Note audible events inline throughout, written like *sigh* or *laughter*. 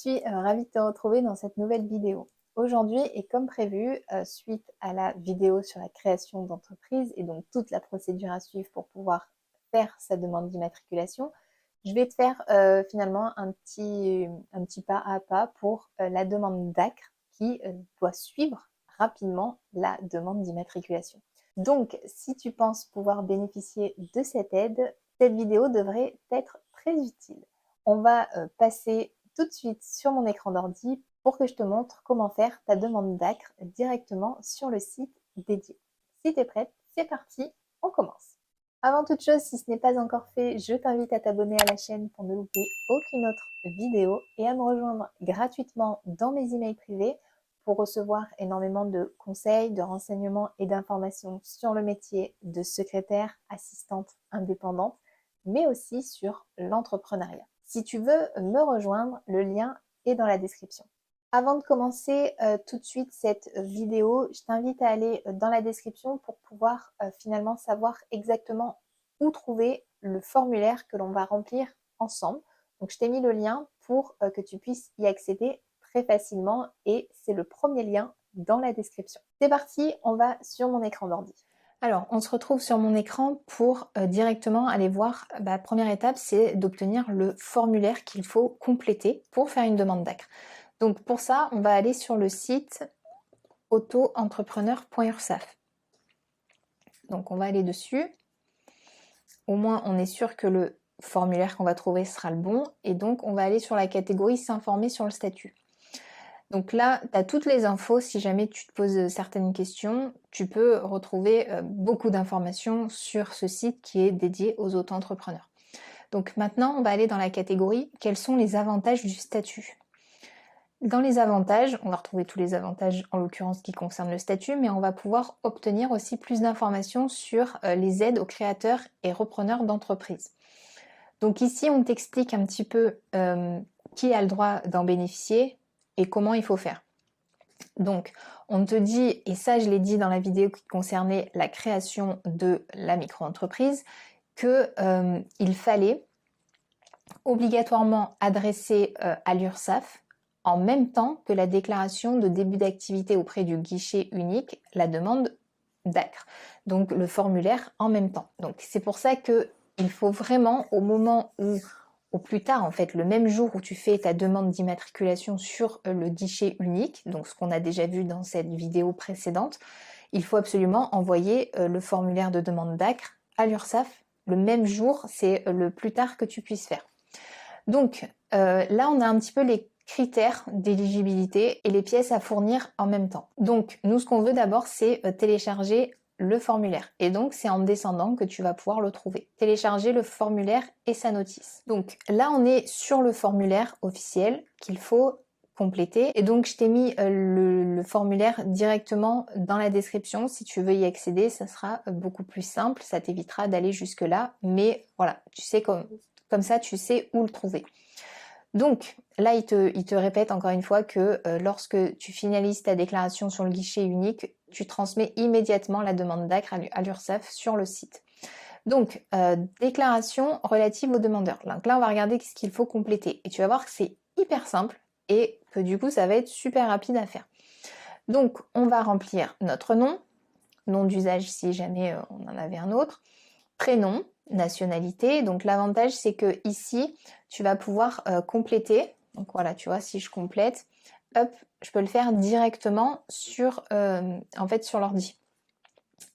suis euh, ravie de te retrouver dans cette nouvelle vidéo. Aujourd'hui, et comme prévu, euh, suite à la vidéo sur la création d'entreprise et donc toute la procédure à suivre pour pouvoir faire sa demande d'immatriculation, je vais te faire euh, finalement un petit, un petit pas à pas pour la demande d'ACRE qui doit suivre rapidement la demande d'immatriculation. Donc, si tu penses pouvoir bénéficier de cette aide, cette vidéo devrait être très utile. On va passer tout de suite sur mon écran d'ordi pour que je te montre comment faire ta demande d'ACRE directement sur le site dédié. Si tu es prête, c'est parti, on commence. Avant toute chose, si ce n'est pas encore fait, je t'invite à t'abonner à la chaîne pour ne louper aucune autre vidéo et à me rejoindre gratuitement dans mes emails privés pour recevoir énormément de conseils, de renseignements et d'informations sur le métier de secrétaire, assistante indépendante, mais aussi sur l'entrepreneuriat. Si tu veux me rejoindre, le lien est dans la description. Avant de commencer euh, tout de suite cette vidéo, je t'invite à aller euh, dans la description pour pouvoir euh, finalement savoir exactement où trouver le formulaire que l'on va remplir ensemble. Donc je t'ai mis le lien pour que tu puisses y accéder très facilement et c'est le premier lien dans la description. C'est parti, on va sur mon écran d'ordi. Alors, on se retrouve sur mon écran pour euh, directement aller voir, la bah, première étape, c'est d'obtenir le formulaire qu'il faut compléter pour faire une demande d'ACRE. Donc pour ça, on va aller sur le site auto-entrepreneur.ursaf. Donc on va aller dessus. Au moins, on est sûr que le formulaire qu'on va trouver sera le bon. Et donc, on va aller sur la catégorie s'informer sur le statut. Donc là, tu as toutes les infos. Si jamais tu te poses certaines questions, tu peux retrouver euh, beaucoup d'informations sur ce site qui est dédié aux auto-entrepreneurs. Donc maintenant, on va aller dans la catégorie quels sont les avantages du statut? Dans les avantages, on va retrouver tous les avantages en l'occurrence qui concernent le statut, mais on va pouvoir obtenir aussi plus d'informations sur euh, les aides aux créateurs et repreneurs d'entreprises. Donc ici, on t'explique un petit peu euh, qui a le droit d'en bénéficier, comment il faut faire. Donc, on te dit, et ça je l'ai dit dans la vidéo qui concernait la création de la micro-entreprise, qu'il euh, fallait obligatoirement adresser euh, à l'URSSAF en même temps que la déclaration de début d'activité auprès du guichet unique, la demande d'ACRE. Donc le formulaire en même temps. Donc c'est pour ça que il faut vraiment au moment où au plus tard, en fait, le même jour où tu fais ta demande d'immatriculation sur euh, le guichet unique, donc ce qu'on a déjà vu dans cette vidéo précédente, il faut absolument envoyer euh, le formulaire de demande d'ACRE à l'URSSAF le même jour, c'est euh, le plus tard que tu puisses faire. Donc là, on a un petit peu les critères d'éligibilité et les pièces à fournir en même temps. Donc nous, ce qu'on veut d'abord, c'est télécharger le formulaire. Et donc, c'est en descendant que tu vas pouvoir le trouver. Télécharger le formulaire et sa notice. Donc là, on est sur le formulaire officiel qu'il faut compléter. Et donc, je t'ai mis euh, le, formulaire directement dans la description. Si tu veux y accéder, ça sera beaucoup plus simple. Ça t'évitera d'aller jusque là. Mais voilà, tu sais comme, comme ça, tu sais où le trouver. Donc là, il te, il te répète encore une fois que euh, lorsque tu finalises ta déclaration sur le guichet unique, tu transmets immédiatement la demande d'ACRE à l'URSSAF sur le site. Donc, euh, déclaration relative au demandeur. Donc là, on va regarder ce qu'il faut compléter. Et tu vas voir que c'est hyper simple et que du coup, ça va être super rapide à faire. Donc, on va remplir notre nom, nom d'usage si jamais euh, on en avait un autre, prénom, nationalité. Donc l'avantage c'est que ici tu vas pouvoir euh, compléter. Donc voilà, tu vois, si je complète, hop, je peux le faire directement sur euh, en fait sur l'ordi.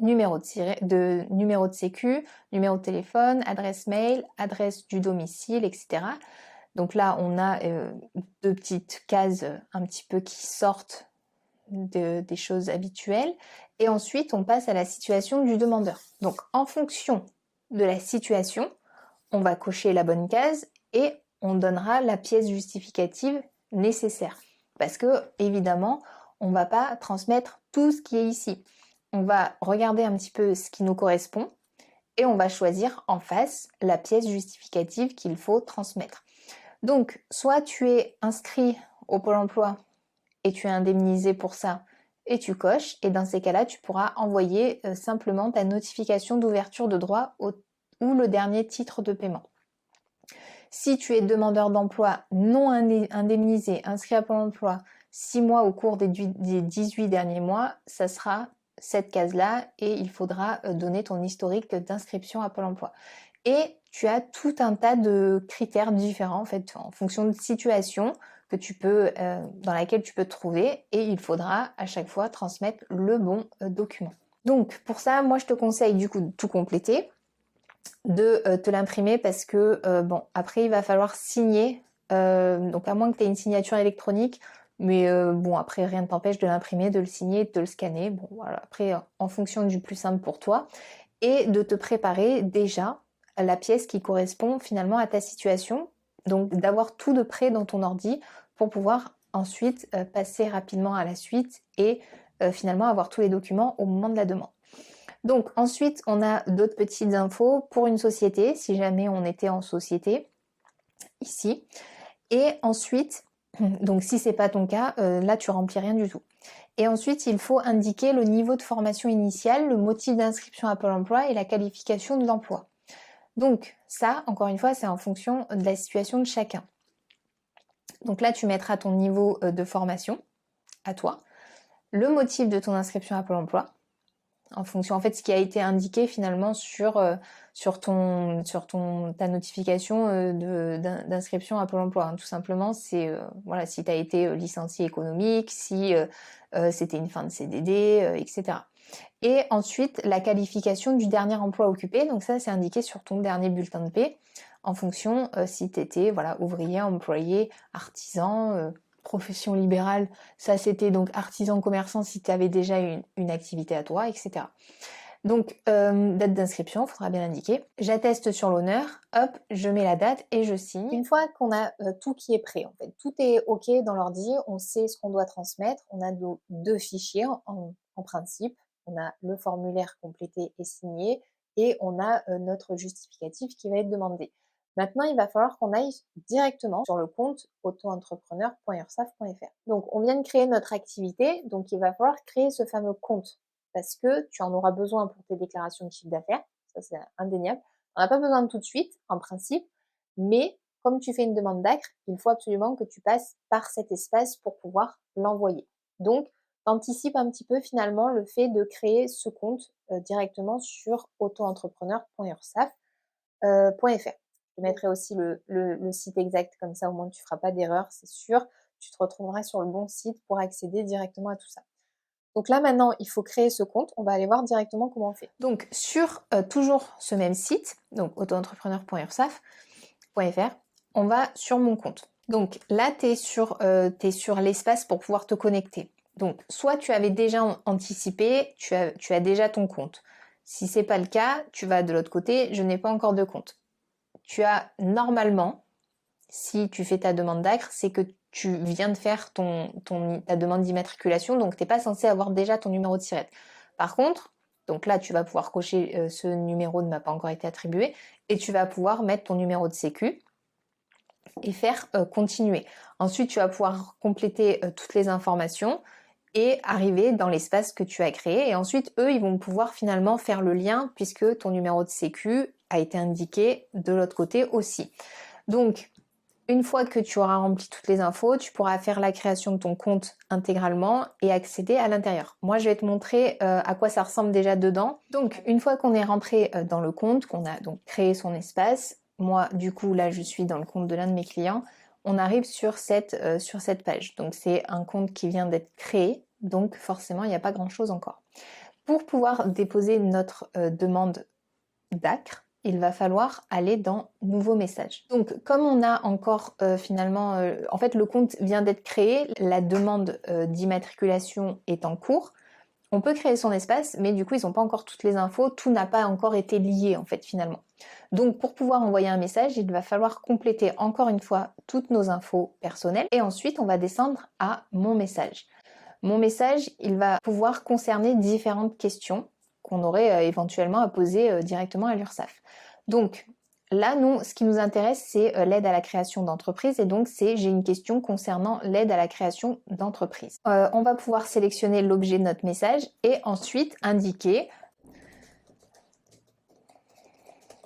Numéro de, numéro de sécu, numéro de téléphone, adresse mail, adresse du domicile, etc. Donc là, on a euh, deux petites cases un petit peu qui sortent des choses habituelles. Et ensuite, on passe à la situation du demandeur. Donc, en fonction de la situation, on va cocher la bonne case et on donnera la pièce justificative nécessaire. Parce que, évidemment, on ne va pas transmettre tout ce qui est ici. On va regarder un petit peu ce qui nous correspond et on va choisir en face la pièce justificative qu'il faut transmettre. Donc, soit tu es inscrit au Pôle emploi et tu es indemnisé pour ça et tu coches. Et dans ces cas-là, tu pourras envoyer euh, simplement ta notification d'ouverture de droit ou le dernier titre de paiement. Si tu es demandeur d'emploi non indemnisé, inscrit à Pôle emploi 6 mois au cours des 18 derniers mois, ça sera cette case-là et il faudra euh, donner ton historique d'inscription à Pôle emploi. Et tu as tout un tas de critères différents en fait en fonction de situation que tu peux euh, dans laquelle tu peux te trouver et il faudra à chaque fois transmettre le bon euh, document. Donc pour ça, moi je te conseille du coup de tout compléter, de te l'imprimer parce que bon après il va falloir signer donc à moins que tu aies une signature électronique, mais euh, bon, après, rien ne t'empêche de l'imprimer, de le signer, de le scanner. Bon, voilà. Après, en fonction du plus simple pour toi. Et de te préparer déjà la pièce qui correspond finalement à ta situation. Donc, d'avoir tout de près dans ton ordi pour pouvoir ensuite euh, passer rapidement à la suite et euh, finalement avoir tous les documents au moment de la demande. Donc, ensuite, on a d'autres petites infos pour une société, si jamais on était en société, ici. Et ensuite, *clears throat* donc si c'est pas ton cas, euh, là tu remplis rien du tout. Et ensuite, il faut indiquer le niveau de formation initiale, le motif d'inscription à Pôle emploi et la qualification de l'emploi. Donc ça, encore une fois, c'est en fonction de la situation de chacun. Donc là, tu mettras ton niveau euh, de formation à toi, le motif de ton inscription à Pôle emploi, en fonction en fait ce qui a été indiqué finalement sur euh, ton sur ton ta notification euh, d'inscription à Pôle Emploi. Hein. Tout simplement, c'est euh, voilà si tu as été licencié économique, si c'était une fin de CDD, etc. Et ensuite la qualification du dernier emploi occupé. Donc ça c'est indiqué sur ton dernier bulletin de paie en fonction si tu étais voilà ouvrier, employé, artisan profession libérale, ça c'était donc artisan commerçant si tu avais déjà une, activité à toi, etc. Donc, euh, date d'inscription, il faudra bien indiquer. J'atteste sur l'honneur, hop, je mets la date et je signe. Une fois qu'on a euh, tout qui est prêt, en fait, tout est OK dans l'ordi, on sait ce qu'on doit transmettre, on a deux fichiers en, principe, on a le formulaire complété et signé et on a euh, notre justificatif qui va être demandé. Maintenant, il va falloir qu'on aille directement sur le compte auto-entrepreneur.ursaf.fr. Donc, on vient de créer notre activité, donc il va falloir créer ce fameux compte parce que tu en auras besoin pour tes déclarations de chiffre d'affaires. Ça, c'est indéniable. On n'a pas besoin de tout de suite, en principe, mais comme tu fais une demande d'acre, il faut absolument que tu passes par cet espace pour pouvoir l'envoyer. Donc, anticipe un petit peu finalement le fait de créer ce compte euh, directement sur auto-entrepreneur.ursaf.fr. Je mettrai aussi le, site exact, comme ça au moins tu ne feras pas d'erreur, c'est sûr. Tu te retrouveras sur le bon site pour accéder directement à tout ça. Donc là maintenant, il faut créer ce compte. On va aller voir directement comment on fait. Donc sur euh, toujours ce même site, donc autoentrepreneur.ursaf.fr, on va sur mon compte. Donc là, tu es sur, euh, sur l'espace pour pouvoir te connecter. Donc soit tu avais déjà anticipé, tu as, tu as déjà ton compte. Si c'est pas le cas, tu vas de l'autre côté, je n'ai pas encore de compte tu as normalement, si tu fais ta demande d'acre, c'est que tu viens de faire ton, ta demande d'immatriculation, donc tu n'es pas censé avoir déjà ton numéro de SIRET. Par contre, donc là, tu vas pouvoir cocher euh, ce numéro ne m'a pas encore été attribué et tu vas pouvoir mettre ton numéro de sécu et faire euh, continuer. Ensuite, tu vas pouvoir compléter euh, toutes les informations et arriver dans l'espace que tu as créé. Et ensuite, eux, ils vont pouvoir finalement faire le lien puisque ton numéro de sécu a été indiqué de l'autre côté aussi. Donc, une fois que tu auras rempli toutes les infos, tu pourras faire la création de ton compte intégralement et accéder à l'intérieur. Moi, je vais te montrer euh, à quoi ça ressemble déjà dedans. Donc, une fois qu'on est rentré euh, dans le compte, qu'on a donc créé son espace, moi, du coup, là, je suis dans le compte de l'un de mes clients, on arrive sur cette, euh, sur cette page. Donc, c'est un compte qui vient d'être créé, donc forcément, il n'y a pas grand-chose encore. Pour pouvoir déposer notre demande d'ACRE, il va falloir aller dans Nouveau message. Donc comme on a encore euh, finalement, euh, en fait le compte vient d'être créé, la demande euh, d'immatriculation est en cours, on peut créer son espace, mais du coup ils n'ont pas encore toutes les infos, tout n'a pas encore été lié en fait finalement. Donc pour pouvoir envoyer un message, il va falloir compléter encore une fois toutes nos infos personnelles et ensuite on va descendre à mon message. Mon message, il va pouvoir concerner différentes questions qu'on aurait euh, éventuellement à poser euh, directement à l'URSSAF. Donc là, nous, ce qui nous intéresse, c'est euh, l'aide à la création d'entreprise et donc c'est j'ai une question concernant l'aide à la création d'entreprise. on va pouvoir sélectionner l'objet de notre message et ensuite indiquer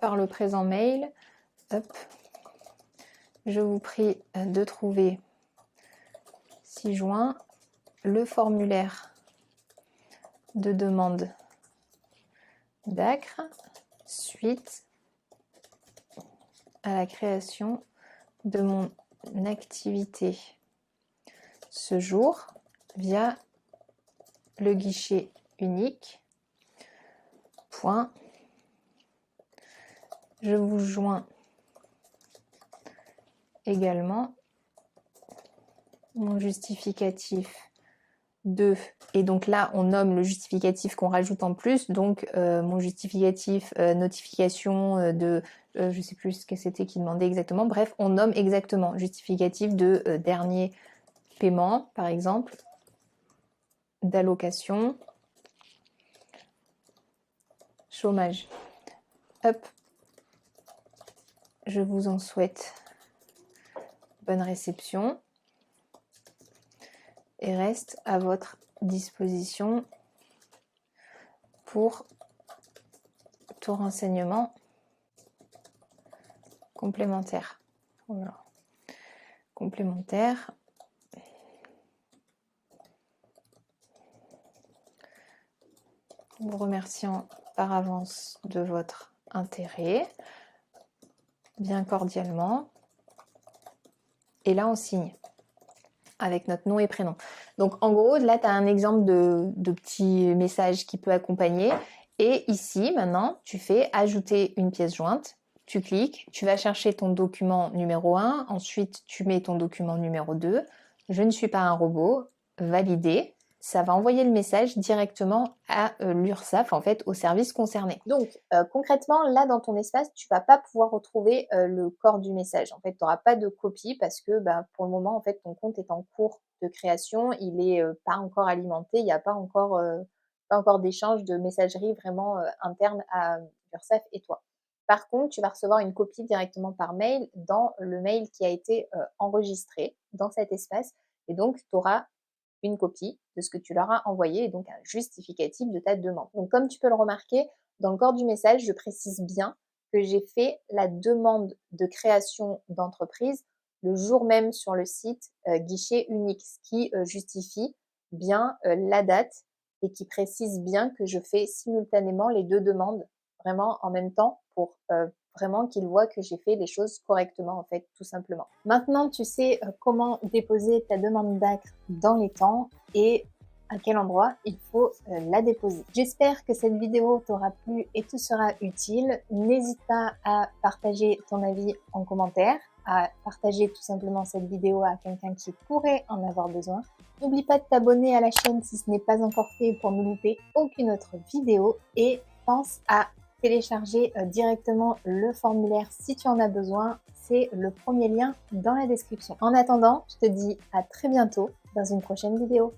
par le présent mail, hop, je vous prie de trouver 6 juin le formulaire de demande d'ACRE suite à la création de mon activité ce jour via le guichet unique. Je vous joins également mon justificatif et donc là on nomme le justificatif qu'on rajoute en plus. Donc euh, mon justificatif euh, notification euh, de je sais plus ce que c'était qui demandait exactement. Bref on nomme exactement justificatif de dernier paiement par exemple d'allocation chômage. Hop. Je vous en souhaite bonne réception et reste à votre disposition pour tout renseignement complémentaire. Complémentaire. Vous remerciant par avance de votre intérêt, bien cordialement. Et là, on signe avec notre nom et prénom. Donc en gros, là, tu as un exemple de, petit message qui peut accompagner. Et ici, maintenant, tu fais ajouter une pièce jointe. Tu cliques, tu vas chercher ton document numéro 1, ensuite tu mets ton document numéro 2. Je ne suis pas un robot, valider ça va envoyer le message directement à euh, l'URSSAF, en fait, au service concerné. Donc, euh, concrètement, là, dans ton espace, tu vas pas pouvoir retrouver euh, le corps du message. En fait, tu n'auras pas de copie parce que, bah, pour le moment, en fait, ton compte est en cours de création. Il n'est pas encore alimenté. Il n'y a pas encore, d'échange de messagerie vraiment interne à l'URSSAF et toi. Par contre, tu vas recevoir une copie directement par mail dans le mail qui a été enregistré dans cet espace. Et donc, tu auras une copie de ce que tu leur as envoyé et donc un justificatif de ta demande. Donc comme tu peux le remarquer, dans le corps du message, je précise bien que j'ai fait la demande de création d'entreprise le jour même sur le site euh, guichet unique, ce qui euh, justifie bien euh, la date et qui précise bien que je fais simultanément les deux demandes vraiment en même temps pour vraiment qu'ils voient que j'ai fait les choses correctement en fait tout simplement. Maintenant tu sais euh, comment déposer ta demande d'acre dans les temps et à quel endroit il faut euh, la déposer. J'espère que cette vidéo t'aura plu et te sera utile. N'hésite pas à partager ton avis en commentaire, à partager tout simplement cette vidéo à quelqu'un qui pourrait en avoir besoin. N'oublie pas de t'abonner à la chaîne si ce n'est pas encore fait pour ne louper aucune autre vidéo et pense à télécharger euh, directement le formulaire si tu en as besoin. C'est le premier lien dans la description. En attendant, je te dis à très bientôt dans une prochaine vidéo.